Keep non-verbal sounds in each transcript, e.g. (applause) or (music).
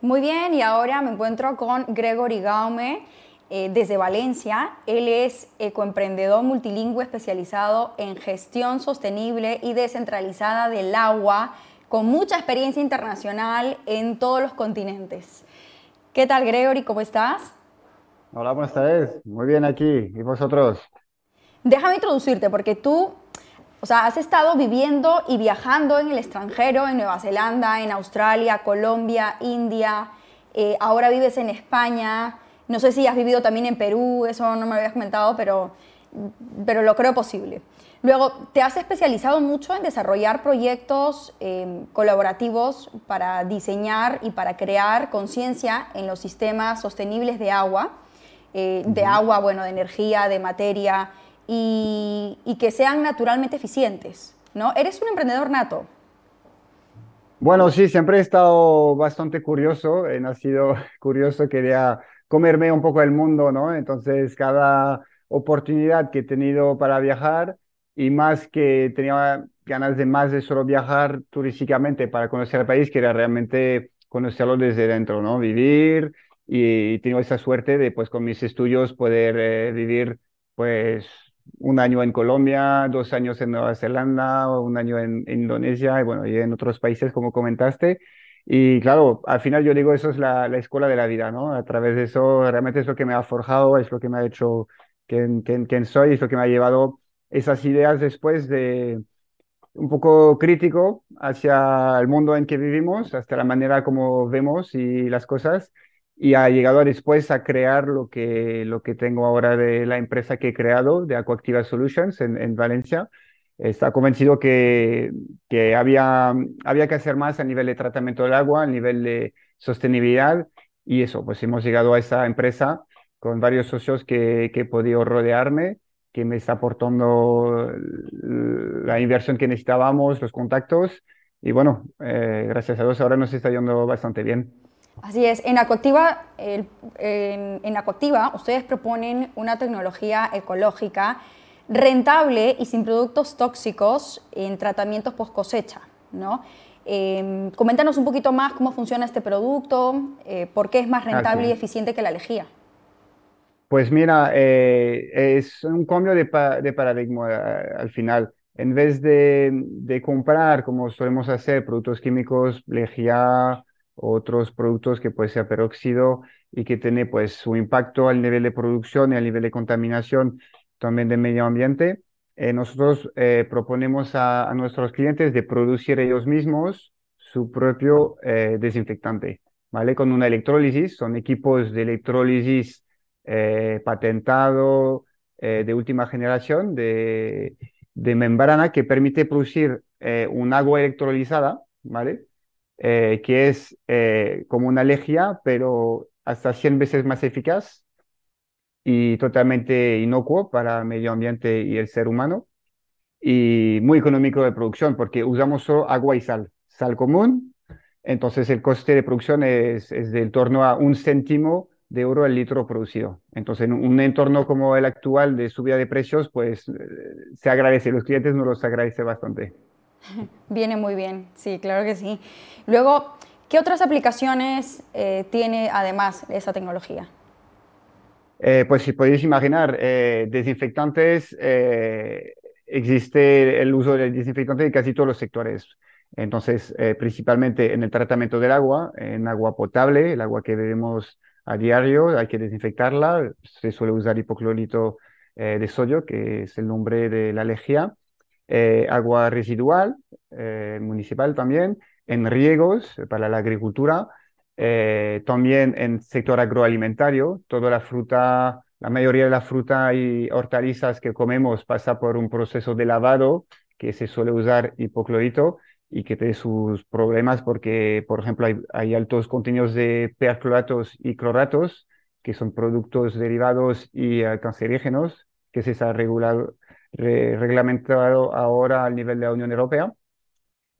Muy bien, y ahora me encuentro con Gregory Gaume eh, desde Valencia. Él es ecoemprendedor multilingüe especializado en gestión sostenible y descentralizada del agua, con mucha experiencia internacional en todos los continentes. ¿Qué tal, Gregory? ¿Cómo estás? Hola, buenas tardes. Muy bien aquí. ¿Y vosotros? Déjame introducirte porque tú o sea, has estado viviendo y viajando en el extranjero, en Nueva Zelanda, en Australia, Colombia, India, eh, ahora vives en España, no sé si has vivido también en Perú, eso no me lo habías comentado, pero, pero lo creo posible. Luego, te has especializado mucho en desarrollar proyectos em, colaborativos para diseñar y para crear conciencia en los sistemas sostenibles de agua, eh, de agua, bueno, de energía, de materia, y, que sean naturalmente eficientes, ¿no? Eres un emprendedor nato. Bueno, sí, siempre he estado bastante curioso, he nacido (laughs) curioso, quería comerme un poco el mundo, ¿no? Entonces, cada oportunidad que he tenido para viajar y más que tenía ganas de más de solo viajar turísticamente para conocer el país, quería realmente conocerlo desde dentro, ¿no? Vivir y, tengo esa suerte de, pues, con mis estudios poder eh, vivir, pues, un año en Colombia, dos años en Nueva Zelanda, un año en, Indonesia y bueno, y en otros países como comentaste. Y claro, al final yo digo, eso es la, escuela de la vida, ¿no? A través de eso, realmente es lo que me ha forjado, es lo que me ha hecho quien, quien, soy, es lo que me ha llevado esas ideas después de un poco crítico hacia el mundo en que vivimos, hasta la manera como vemos y las cosas y ha llegado después a crear lo que, lo que tengo ahora de la empresa que he creado, de Aquactiva Solutions en, en Valencia. Está convencido que, que había, había que hacer más a nivel de tratamiento del agua, a nivel de sostenibilidad y eso, pues hemos llegado a esa empresa con varios socios que, que he podido rodearme, que me está aportando la inversión que necesitábamos, los contactos y bueno, eh, gracias a Dios ahora nos está yendo bastante bien. Así es, en Acotiva, en, en ustedes proponen una tecnología ecológica rentable y sin productos tóxicos en tratamientos post cosecha, ¿no? Em, coméntanos un poquito más cómo funciona este producto, eh, por qué es más rentable y eficiente que la lejía. Pues mira, eh, es un cambio de, de paradigma eh, al final. En vez de, de, comprar, como solemos hacer, productos químicos, lejía, otros productos que puede ser peróxido y que tiene pues su impacto al nivel de producción y al nivel de contaminación también del medio ambiente. Eh, nosotros eh, proponemos a, nuestros clientes de producir ellos mismos su propio eh, desinfectante, ¿vale? Con una electrólisis, son equipos de electrólisis patentado de última generación de, de membrana que permite producir un agua electrolizada, ¿vale? Eh, que es eh, como una lejía, pero hasta 100 veces más eficaz y totalmente inocuo para el medio ambiente y el ser humano, y muy económico de producción, porque usamos solo agua y sal, sal común, entonces el coste de producción es, es de torno a un céntimo de euro el litro producido. Entonces, en un entorno como el actual de subida de precios, pues eh, se agradece, los clientes nos los agradece bastante. (laughs) Viene muy bien, sí, claro que sí. Luego, ¿qué otras aplicaciones eh, tiene además esa tecnología? Eh, pues si podéis imaginar, eh, desinfectantes, existe el uso del desinfectante en casi todos los sectores. Entonces, principalmente en el tratamiento del agua, en agua potable, el agua que bebemos a diario, hay que desinfectarla. Se suele usar hipoclorito de sodio, que es el nombre de la lejía. Eh, agua residual eh, municipal también, en riegos para la agricultura, eh, también en sector agroalimentario, toda la fruta, la mayoría de la fruta y hortalizas que comemos pasa por un proceso de lavado que se suele usar hipoclorito y que tiene sus problemas porque, por ejemplo, hay, altos contenidos de percloratos y cloratos, que son productos derivados y cancerígenos, que se está regulado, reglamentado ahora al nivel de la Unión Europea.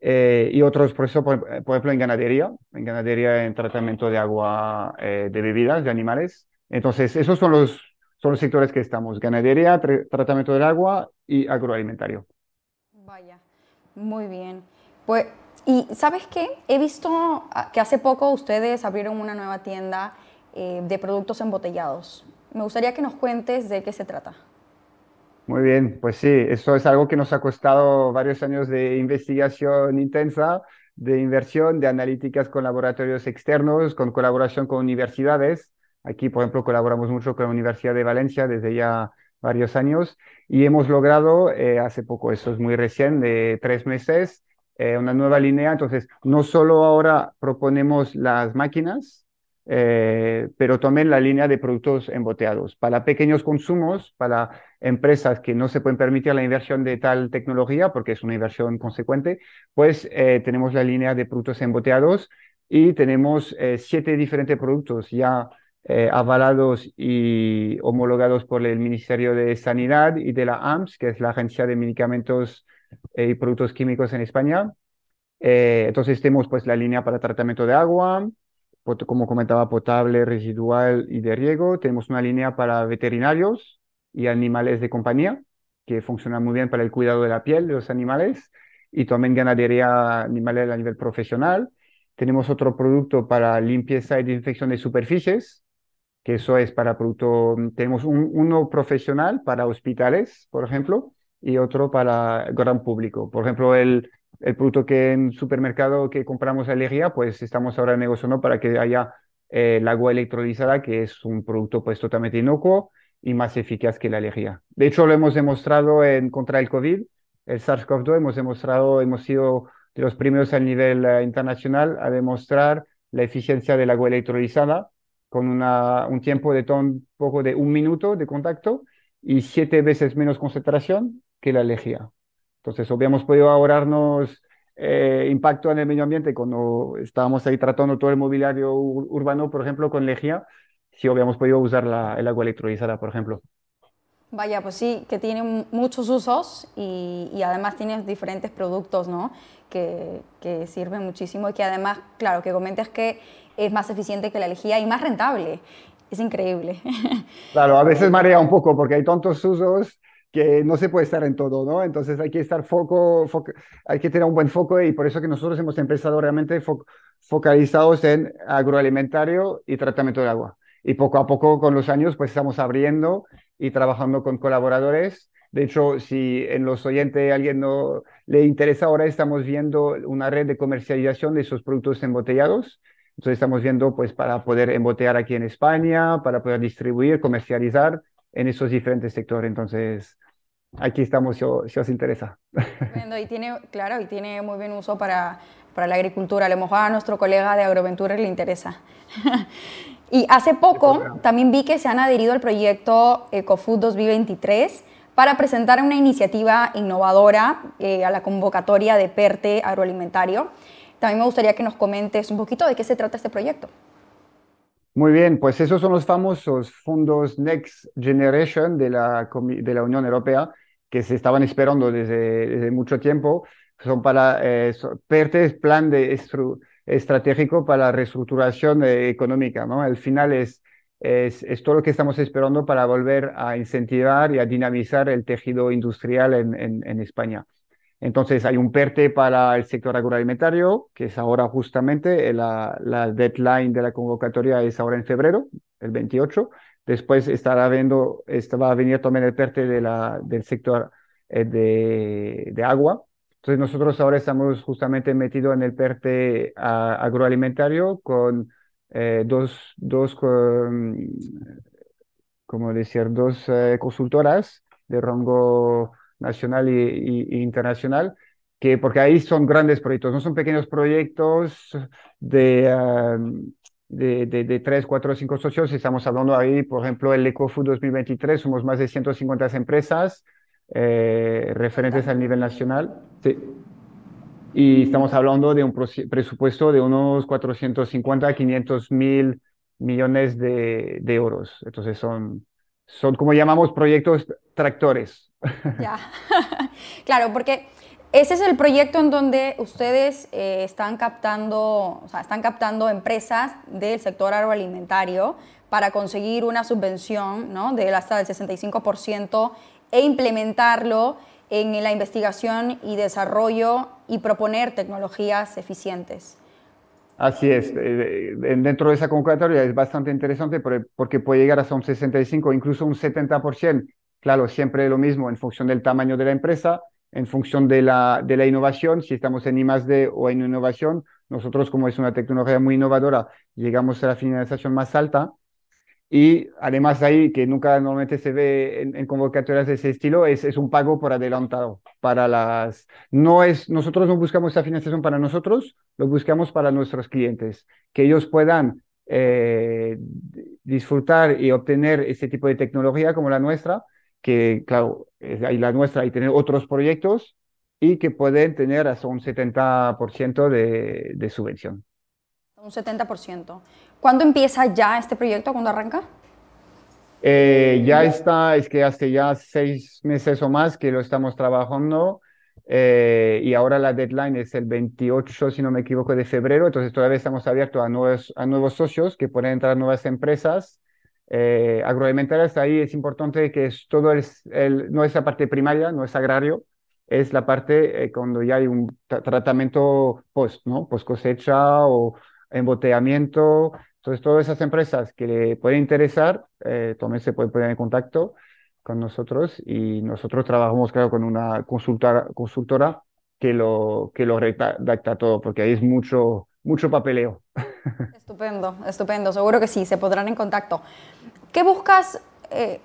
Eh, y otros procesos, por, por, ejemplo, en ganadería, en ganadería, en tratamiento de agua eh, de bebidas de animales. Entonces, esos son los, son los sectores que estamos, ganadería, tratamiento del agua y agroalimentario. Vaya, muy bien. Pues, Y sabes qué? He visto ah, que hace poco ustedes abrieron una nueva tienda eh, de productos embotellados. Me gustaría que nos cuentes de qué se trata. Muy bien, pues sí, eso es algo que nos ha costado varios años de investigación intensa, de inversión, de analíticas con laboratorios externos, con colaboración con universidades. Aquí, por ejemplo, colaboramos mucho con la Universidad de Valencia desde ya varios años y hemos logrado eh, hace poco, eso es muy recién, de tres meses, eh, una nueva línea. Entonces, no solo ahora proponemos las máquinas, eh, pero también la línea de productos emboteados. Para pequeños consumos, para empresas que no se pueden permitir la inversión de tal tecnología, porque es una inversión consecuente, pues eh, tenemos la línea de productos emboteados y tenemos eh, siete diferentes productos ya avalados y homologados por el Ministerio de Sanidad y de la AMS, que es la Agencia de Medicamentos y Productos Químicos en España. entonces tenemos pues la línea para tratamiento de agua, como comentaba, potable, residual y de riego. Tenemos una línea para veterinarios y animales de compañía, que funciona muy bien para el cuidado de la piel de los animales y también ganadería animal a nivel profesional. Tenemos otro producto para limpieza y desinfección de superficies, que eso es para producto, tenemos uno profesional para hospitales, por ejemplo, y otro para gran público. Por ejemplo, el, el producto que en supermercado que compramos alergia, pues estamos ahora negociando para que haya eh, el agua electrolizada, que es un producto pues totalmente inocuo y más eficaz que la alergia. De hecho, lo hemos demostrado en contra el COVID, el SARS-CoV-2, hemos demostrado, hemos sido de los primeros a nivel eh, internacional a demostrar la eficiencia del agua electrolizada con una, un tiempo de un poco de un minuto de contacto y siete veces menos concentración que la alergia. Entonces, hubiéramos podido ahorrarnos eh, impacto en el medio ambiente cuando estábamos ahí tratando todo el mobiliario urbano, por ejemplo, con lejía, si hubiéramos podido usar el agua electrolizada, por ejemplo. Vaya, pues sí, que tiene muchos usos y, además tiene diferentes productos, ¿no? Que, que, sirven muchísimo y que además, claro, que comentas que es más eficiente que la lejía y más rentable. Es increíble. (laughs) Claro, a veces marea un poco porque hay tantos usos que no se puede estar en todo, ¿no? Entonces hay que estar foco, hay que tener un buen foco y por eso que nosotros hemos empezado realmente focalizados en agroalimentario y tratamiento de agua. Y poco a poco con los años pues estamos abriendo y trabajando con colaboradores. De hecho, si en los oyentes alguien no le interesa, ahora estamos viendo una red de comercialización de esos productos embotellados. Entonces estamos viendo pues para poder embotellar aquí en España, para poder distribuir, comercializar en esos diferentes sectores. Entonces, aquí estamos si, os interesa. (laughs) Y tiene, claro, y tiene muy bien uso para, para la agricultura. A lo mejor a nuestro colega de Agroventura le interesa. (laughs) y hace poco también vi que se han adherido al proyecto EcoFood 2023 para presentar una iniciativa innovadora eh, a la convocatoria de PERTE agroalimentario. También me gustaría que nos comentes un poquito de qué se trata este proyecto. Muy bien, pues esos son los famosos fondos Next Generation de la, de la Unión Europea que se estaban esperando desde, mucho tiempo. Son para eh, PERTE plan de estratégico para la reestructuración eh, económica. ¿no? Al final es, es, es, todo lo que estamos esperando para volver a incentivar y a dinamizar el tejido industrial en, en, en España. Entonces hay un PERTE para el sector agroalimentario, que es ahora justamente la, deadline de la convocatoria es ahora en febrero, el 28. Después estará viendo, va a venir también el PERTE de la, del sector eh, de, de, agua. Entonces nosotros ahora estamos justamente metidos en el PERTE agroalimentario con eh, dos, dos, como decir, dos eh, consultoras de rango nacional y, internacional, que porque ahí son grandes proyectos, no son pequeños proyectos de, de, de, 3, 4, 5 socios, estamos hablando ahí, por ejemplo, el EcoFood 2023, somos más de 150 empresas eh, referentes a nivel nacional. Sí. Y estamos hablando de un presupuesto de unos 450 500 mil millones de, de euros. Entonces son, son como llamamos proyectos tractores. Ya, (laughs) claro, porque ese es el proyecto en donde ustedes eh, están, captando, o sea, están captando empresas del sector agroalimentario para conseguir una subvención ¿no? del hasta del 65% e implementarlo en la investigación y desarrollo y proponer tecnologías eficientes. Así es, eh, dentro de esa convocatoria es bastante interesante porque puede llegar hasta un 65, incluso un 70%. Claro, siempre lo mismo en función del tamaño de la empresa, en función de la, de la innovación, si estamos en I+D o en innovación, nosotros como es una tecnología muy innovadora, llegamos a la finalización más alta. Y además ahí, que nunca normalmente se ve en, convocatorias de ese estilo, es, es, un pago por adelantado para las... No es, nosotros no buscamos esa financiación para nosotros, lo buscamos para nuestros clientes, que ellos puedan eh, disfrutar y obtener ese tipo de tecnología como la nuestra, que claro, hay la nuestra y tener otros proyectos y que pueden tener hasta un 70% de, de subvención. Un 70%. ¿Cuándo empieza ya este proyecto? ¿Cuándo arranca? Eh, ya está, es que hace ya seis meses o más que lo estamos trabajando eh, y ahora la deadline es el 28, si no me equivoco, de febrero, entonces todavía estamos abiertos a nuevos, a nuevos socios que pueden entrar nuevas empresas eh, agroalimentarias. Ahí es importante que es todo el, no es la parte primaria, no es agrario, es la parte eh, cuando ya hay un tratamiento post, ¿no? Post cosecha o emboteamiento. Entonces, todas esas empresas que le pueden interesar, eh, también se pueden poner en contacto con nosotros y nosotros trabajamos, claro, con una consultora, consultora que lo, que lo redacta todo, porque ahí es mucho, mucho papeleo. Estupendo, estupendo, seguro que sí, se podrán en contacto. ¿Qué buscas, eh,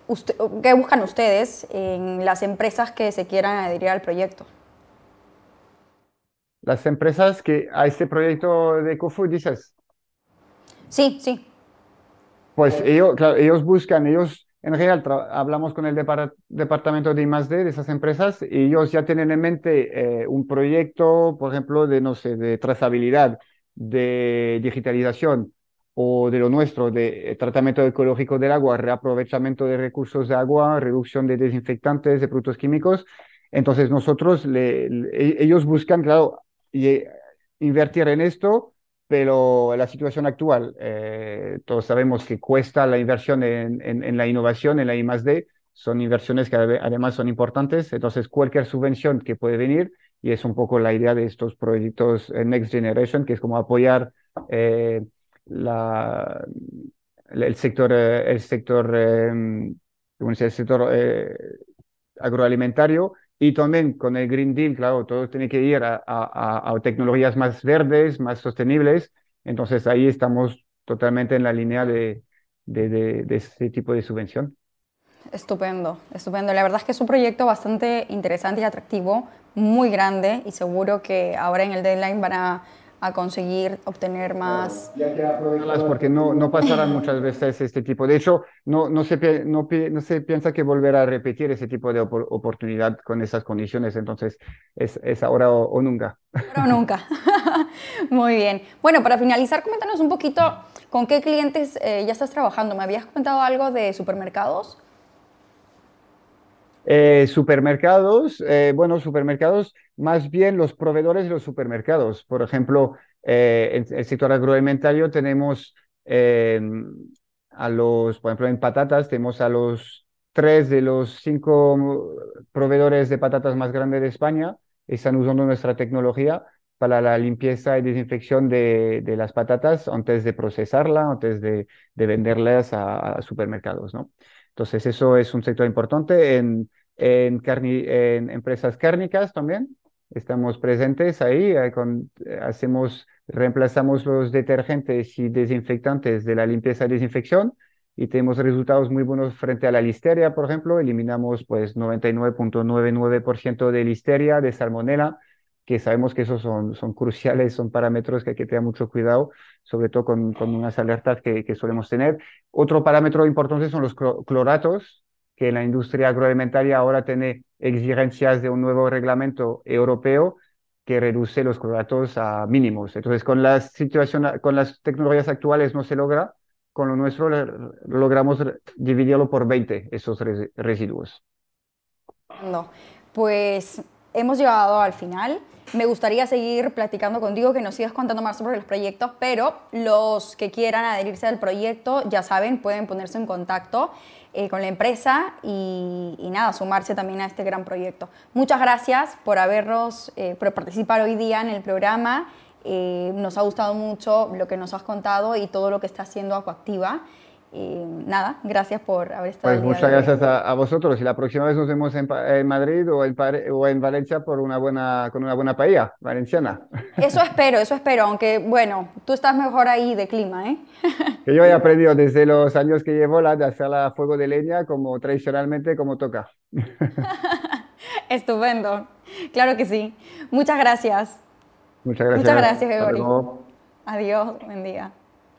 qué buscan ustedes en las empresas que se quieran adherir al proyecto? las empresas que a este proyecto de CoFood dices. Sí, sí. Pues ellos, ellos buscan, ellos en general hablamos con el departamento de I+D de esas empresas y ellos ya tienen en mente eh, un proyecto, por ejemplo, de, no sé, de trazabilidad, de digitalización o de lo nuestro, de eh, tratamiento ecológico del agua, reaprovechamiento de recursos de agua, reducción de desinfectantes, de productos químicos. Entonces nosotros, e, ellos buscan, claro, eh, invertir en esto, pero la situación actual, eh, todos sabemos que cuesta la inversión en, en, la innovación, en la I+.D., son inversiones que además son importantes, entonces cualquier subvención que puede venir, y es un poco la idea de estos proyectos Next Generation, que es como apoyar eh, la, el sector, el sector, el sector agroalimentario, y también con el Green Deal, claro, todo tiene que ir a, a, tecnologías más verdes, más sostenibles. Entonces ahí estamos totalmente en la línea de, de, de, ese tipo de subvención. Estupendo, estupendo. La verdad es que es un proyecto bastante interesante y atractivo, muy grande y seguro que ahora en el deadline van a a conseguir obtener más. Ya que aprovecharlas porque no, no pasarán muchas veces este tipo. De hecho, no, no, se, no, no se piensa que volverá a repetir ese tipo de oportunidad con esas condiciones. Entonces, es, es ahora o, nunca. Ahora o nunca. (laughs) Muy bien. Bueno, para finalizar, coméntanos un poquito con qué clientes eh, ya estás trabajando. ¿Me habías comentado algo de supermercados? Eh, supermercados, eh, bueno, supermercados, más bien los proveedores de los supermercados. Por ejemplo, eh, en el sector agroalimentario tenemos a los, por ejemplo, en patatas, tenemos a los tres de los cinco proveedores de patatas más grandes de España. Están usando nuestra tecnología para la limpieza y desinfección de, de las patatas antes de procesarla, antes de, de venderlas a, a supermercados, ¿no? Entonces, eso es un sector importante. En, en, empresas cárnicas también estamos presentes ahí, eh, con, eh, hacemos, reemplazamos los detergentes y desinfectantes de la limpieza y desinfección y tenemos resultados muy buenos frente a la listeria, por ejemplo, eliminamos pues 99.99% de listeria, de salmonela, que sabemos que esos son, son cruciales, son parámetros que hay que tener mucho cuidado, sobre todo con, con unas alertas que, que, solemos tener. Otro parámetro importante son los cloratos, que la industria agroalimentaria ahora tiene exigencias de un nuevo reglamento europeo que reduce los cloratos a mínimos. Entonces, con la situación, con las tecnologías actuales no se logra, con lo nuestro logramos dividirlo por 20, esos residuos. No, pues hemos llegado al final. Me gustaría seguir platicando contigo, que nos sigas contando más sobre los proyectos, pero los que quieran adherirse al proyecto, ya saben, pueden ponerse en contacto eh, con la empresa y, nada, sumarse también a este gran proyecto. Muchas gracias por habernos, eh, por participar hoy día en el programa. Eh, nos ha gustado mucho lo que nos has contado y todo lo que está haciendo Acuactiva. Y nada, gracias por haber estado. Pues muchas gracias a, vosotros y la próxima vez nos vemos en, Madrid o en, o en, Valencia por una buena, con una buena paella valenciana. (laughs) Eso espero, eso espero, aunque bueno, tú estás mejor ahí de clima, ¿eh? Que yo he aprendido desde los años que llevo la de hacerla a fuego de leña como tradicionalmente como toca. (laughs) Estupendo, claro que sí. Muchas gracias. Muchas gracias. Muchas gracias, Gregorio. Adiós, buen día.